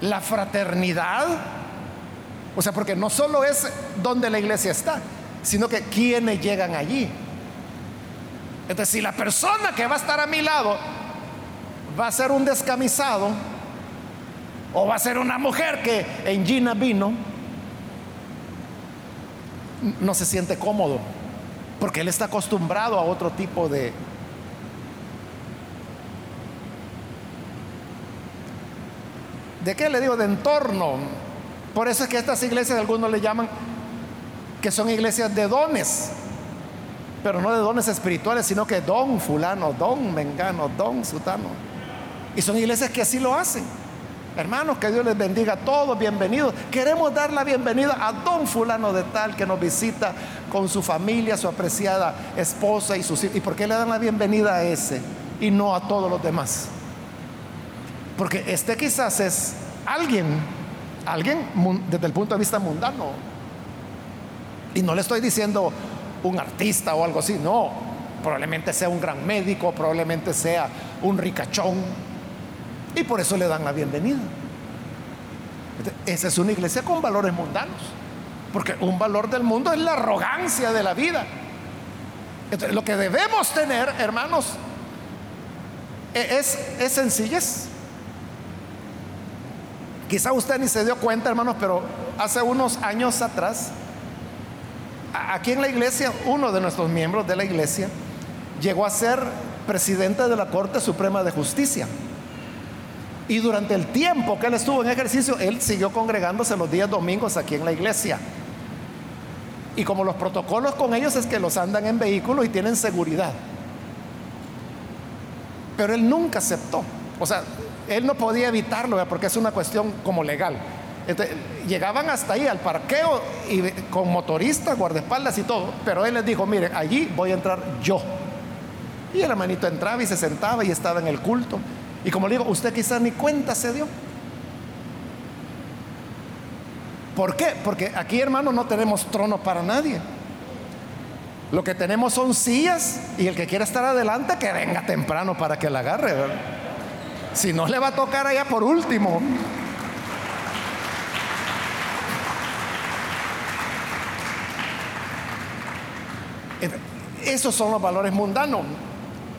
la fraternidad, o sea, porque no solo es donde la iglesia está, sino que quienes llegan allí. Entonces, si la persona que va a estar a mi lado va a ser un descamisado, o va a ser una mujer que en Gina vino, no se siente cómodo, porque él está acostumbrado a otro tipo de... ¿De qué le digo? De entorno. Por eso es que estas iglesias algunos le llaman que son iglesias de dones, pero no de dones espirituales, sino que don fulano, don mengano, don sutano. Y son iglesias que así lo hacen. Hermanos, que Dios les bendiga a todos, bienvenidos. Queremos dar la bienvenida a don fulano de tal que nos visita con su familia, su apreciada esposa y sus hijos. ¿Y por qué le dan la bienvenida a ese y no a todos los demás? Porque este quizás es alguien, alguien desde el punto de vista mundano. Y no le estoy diciendo un artista o algo así, no. Probablemente sea un gran médico, probablemente sea un ricachón, y por eso le dan la bienvenida. Esa es una iglesia con valores mundanos. Porque un valor del mundo es la arrogancia de la vida. Lo que debemos tener, hermanos, e-, es, es sencillez. Quizá usted ni se dio cuenta, hermanos, pero hace unos años atrás, aquí en la iglesia, uno de nuestros miembros de la iglesia llegó a ser presidente de la Corte Suprema de Justicia. Y durante el tiempo que él estuvo en ejercicio, él siguió congregándose los días domingos aquí en la iglesia. Y como los protocolos con ellos es que los andan en vehículos y tienen seguridad. Pero él nunca aceptó. O sea, él no podía evitarlo porque es una cuestión como legal. Llegaban hasta ahí al parqueo y con motoristas, guardaespaldas y todo. Pero él les dijo, mire, allí voy a entrar yo. Y el hermanito entraba y se sentaba y estaba en el culto. Y como le digo, usted quizás ni cuenta se dio. ¿Por qué? Porque aquí, hermano, no tenemos trono para nadie. Lo que tenemos son sillas y el que quiera estar adelante, que venga temprano para que la agarre. Si no, le va a tocar allá por último. Esos son los valores mundanos.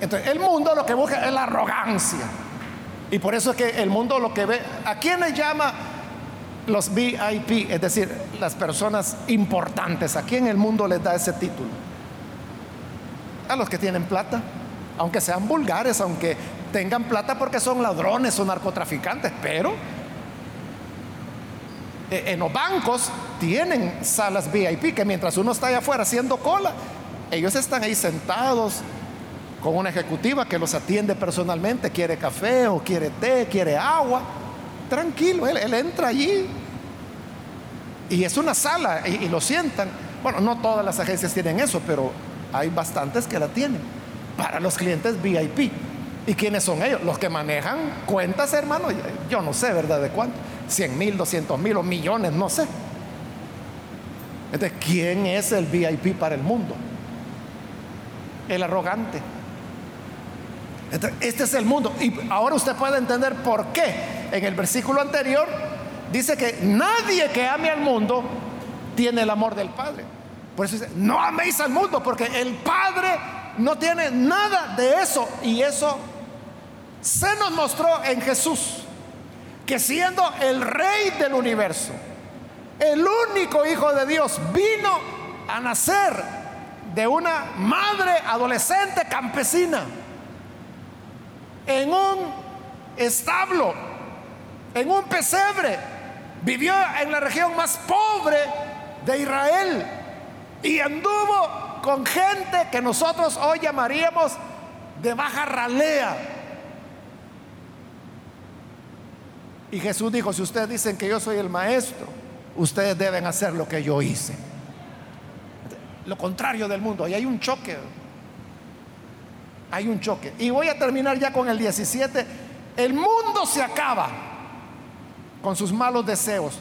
Entonces, el mundo lo que busca es la arrogancia. Y por eso es que el mundo lo que ve, ¿a quién le llama los VIP? Es decir, las personas importantes. ¿A quién el mundo les da ese título? A los que tienen plata, aunque sean vulgares, aunque tengan plata porque son ladrones o narcotraficantes, pero eh, en los bancos tienen salas VIP que mientras uno está allá afuera haciendo cola, ellos están ahí sentados con una ejecutiva que los atiende personalmente, quiere café o quiere té, quiere agua, tranquilo, él, entra allí y es una sala y, lo sientan. Bueno, no todas las agencias tienen eso, pero hay bastantes que la tienen para los clientes VIP. ¿Y quiénes son ellos? Los que manejan cuentas, hermano, yo no sé, ¿verdad? ¿De cuánto? 100 mil, 200 mil o millones, no sé. Entonces, ¿quién es el VIP para el mundo? El arrogante Este es el mundo. Y ahora usted puede entender por qué. En el versículo anterior dice que nadie que ame al mundo tiene el amor del Padre. Por eso dice, no améis al mundo, porque el Padre no tiene nada de eso. Y eso se nos mostró en Jesús, que siendo el rey del universo, el único hijo de Dios, vino a nacer de una madre adolescente campesina en un establo, en un pesebre. Vivió en la región más pobre de Israel y anduvo con gente que nosotros hoy llamaríamos de baja ralea. Y Jesús dijo, si ustedes dicen que yo soy el maestro, ustedes deben hacer lo que yo hice. Lo contrario del mundo. Y hay un choque. Hay un choque. Y voy a terminar ya con el 17. El mundo se acaba con sus malos deseos,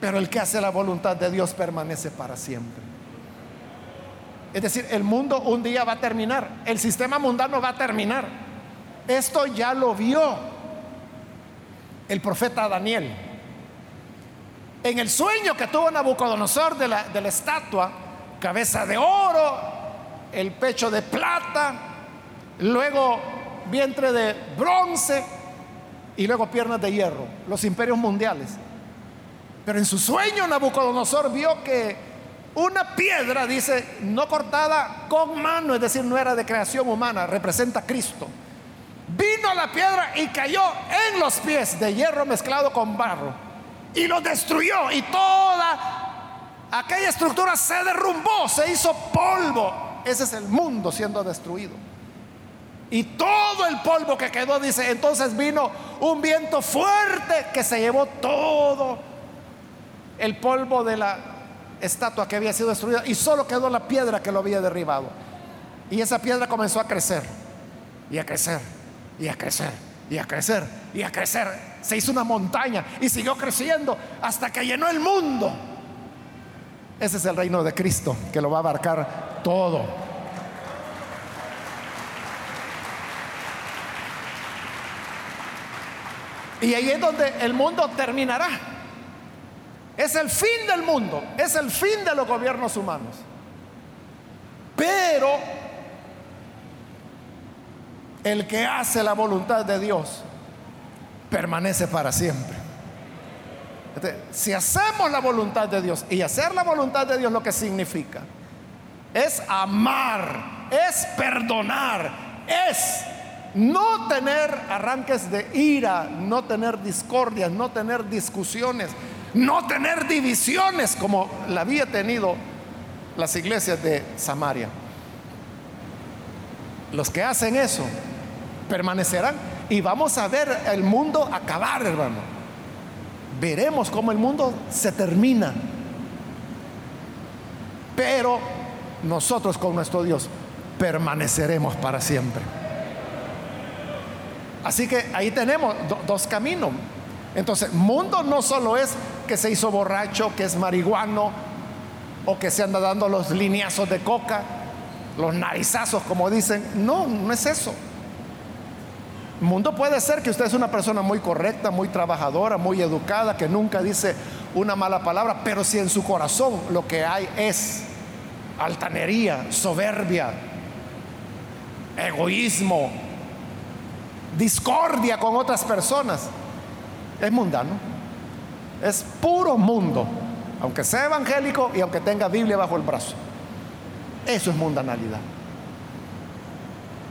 pero el que hace la voluntad de Dios permanece para siempre. Es decir, el mundo un día va a terminar, el sistema mundano va a terminar. Esto ya lo vio el profeta Daniel. En el sueño que tuvo Nabucodonosor de la, de la estatua, cabeza de oro, el pecho de plata, luego vientre de bronce y luego piernas de hierro, los imperios mundiales. Pero en su sueño Nabucodonosor vio que una piedra, dice, no cortada con mano, es decir, no era de creación humana, representa a Cristo. Vino la piedra y cayó en los pies de hierro mezclado con barro y lo destruyó y toda aquella estructura se derrumbó, se hizo polvo. Ese es el mundo siendo destruido. Y todo el polvo que quedó, dice, entonces vino un viento fuerte que se llevó todo el polvo de la estatua que había sido destruida y solo quedó la piedra que lo había derribado. Y esa piedra comenzó a crecer y a crecer y a crecer y a crecer y a crecer. Se hizo una montaña y siguió creciendo hasta que llenó el mundo. Ese es el reino de Cristo que lo va a abarcar todo. Y ahí es donde el mundo terminará. Es el fin del mundo, es el fin de los gobiernos humanos. Pero el que hace la voluntad de Dios permanece para siempre. Si hacemos la voluntad de Dios y hacer la voluntad de Dios lo que significa es amar, es perdonar, es no tener arranques de ira, no tener discordias, no tener discusiones, no tener divisiones como la había tenido las iglesias de Samaria. Los que hacen eso permanecerán y vamos a ver el mundo acabar, hermano veremos cómo el mundo se termina. Pero nosotros con nuestro Dios permaneceremos para siempre. Así que ahí tenemos dos caminos. Entonces, mundo no solo es que se hizo borracho, que es marihuano, o que se anda dando los lineazos de coca, los narizazos, como dicen. No, no es eso mundo puede ser que usted es una persona muy correcta, muy trabajadora, muy educada, que nunca dice una mala palabra, pero si en su corazón lo que hay es altanería, soberbia, egoísmo, discordia con otras personas, es mundano. Es puro mundo, aunque sea evangélico y aunque tenga Biblia bajo el brazo. Eso es mundanalidad.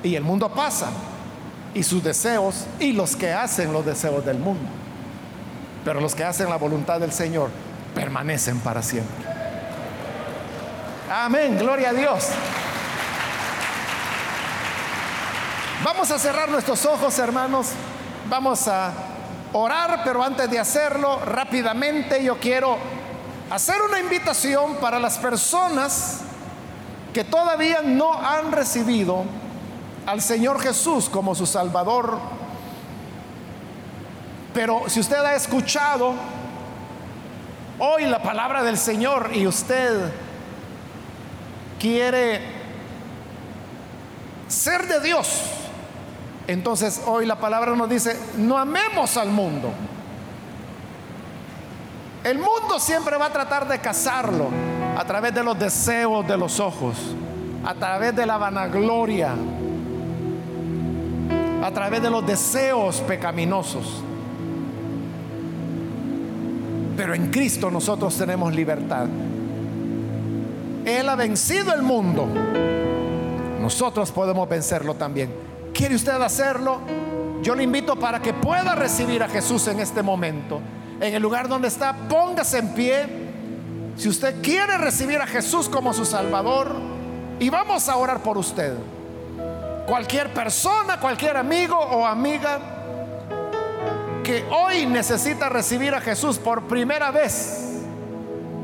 Y el mundo pasa, y sus deseos y los que hacen los deseos del mundo. Pero los que hacen la voluntad del Señor permanecen para siempre. Amén, gloria a Dios. Vamos a cerrar nuestros ojos, hermanos. Vamos a orar, pero antes de hacerlo, rápidamente yo quiero hacer una invitación para las personas que todavía no han recibido al Señor Jesús como su Salvador. Pero si usted ha escuchado hoy la palabra del Señor y usted quiere ser de Dios, Entonces hoy la palabra nos dice, no amemos al mundo. El mundo siempre va a tratar de cazarlo a través de los deseos de los ojos, a través de la vanagloria, a través de los deseos pecaminosos. Pero en Cristo nosotros tenemos libertad. Él ha vencido el mundo. Nosotros podemos vencerlo también. ¿Quiere usted hacerlo? Yo le invito para que pueda recibir a Jesús en este momento. En el lugar donde está, póngase en pie. Si usted quiere recibir a Jesús como su Salvador, y vamos a orar por usted. Cualquier persona, cualquier amigo o amiga que hoy necesita recibir a Jesús por primera vez,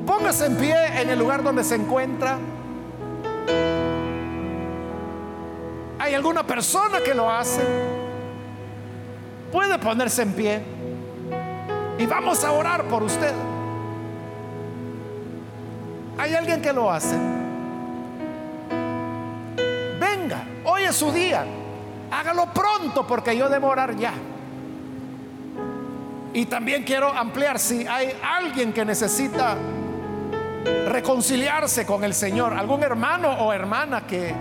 póngase en pie en el lugar donde se encuentra. ¿Hay alguna persona que lo hace? Puede ponerse en pie y vamos a orar por usted. ¿Hay alguien que lo hace? Su día. Hágalo pronto porque yo debo orar ya. Y también quiero ampliar si hay alguien que necesita reconciliarse con el Señor, algún hermano o hermana que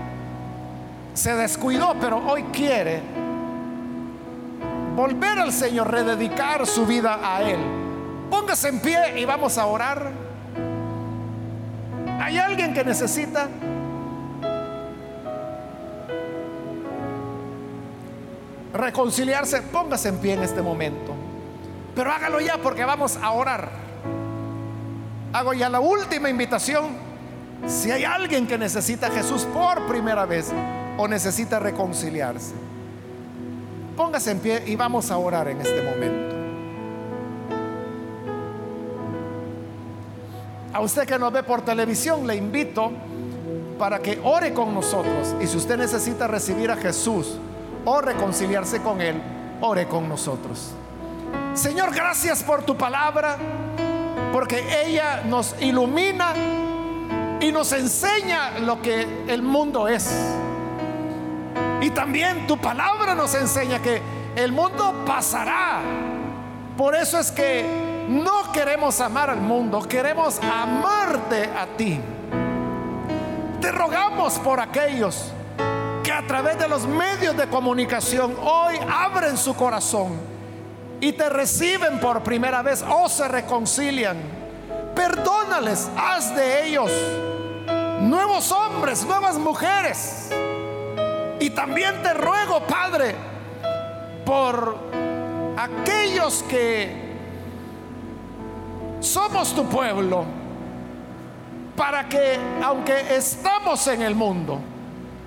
se descuidó, pero hoy quiere volver al Señor, rededicar su vida a Él. Póngase en pie y vamos a orar. ¿Hay alguien que necesita? Reconciliarse, póngase en pie en este momento. Pero hágalo ya porque vamos a orar. Hago ya la última invitación. Si hay alguien que necesita a Jesús por primera vez o necesita reconciliarse, póngase en pie y vamos a orar en este momento. A usted que nos ve por televisión, le invito para que ore con nosotros. Y si usted necesita recibir a Jesús o reconciliarse con Él, ore con nosotros. Señor, gracias por tu palabra, porque ella nos ilumina y nos enseña lo que el mundo es. Y también tu palabra nos enseña que el mundo pasará. Por eso es que no queremos amar al mundo, queremos amarte a ti. Te rogamos por aquellos que a través de los medios de comunicación hoy abren su corazón y te reciben por primera vez o se reconcilian, perdónales, haz de ellos nuevos hombres, nuevas mujeres. Y también te ruego, Padre, por aquellos que somos tu pueblo, para que aunque estamos en el mundo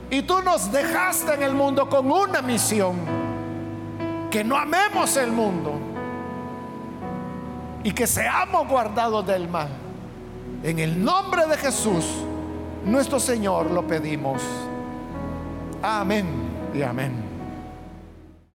y tú nos dejaste en el mundo con una misión, que no amemos el mundo y que seamos guardados del mal. En el nombre de Jesús, nuestro Señor, lo pedimos. Amén y amén.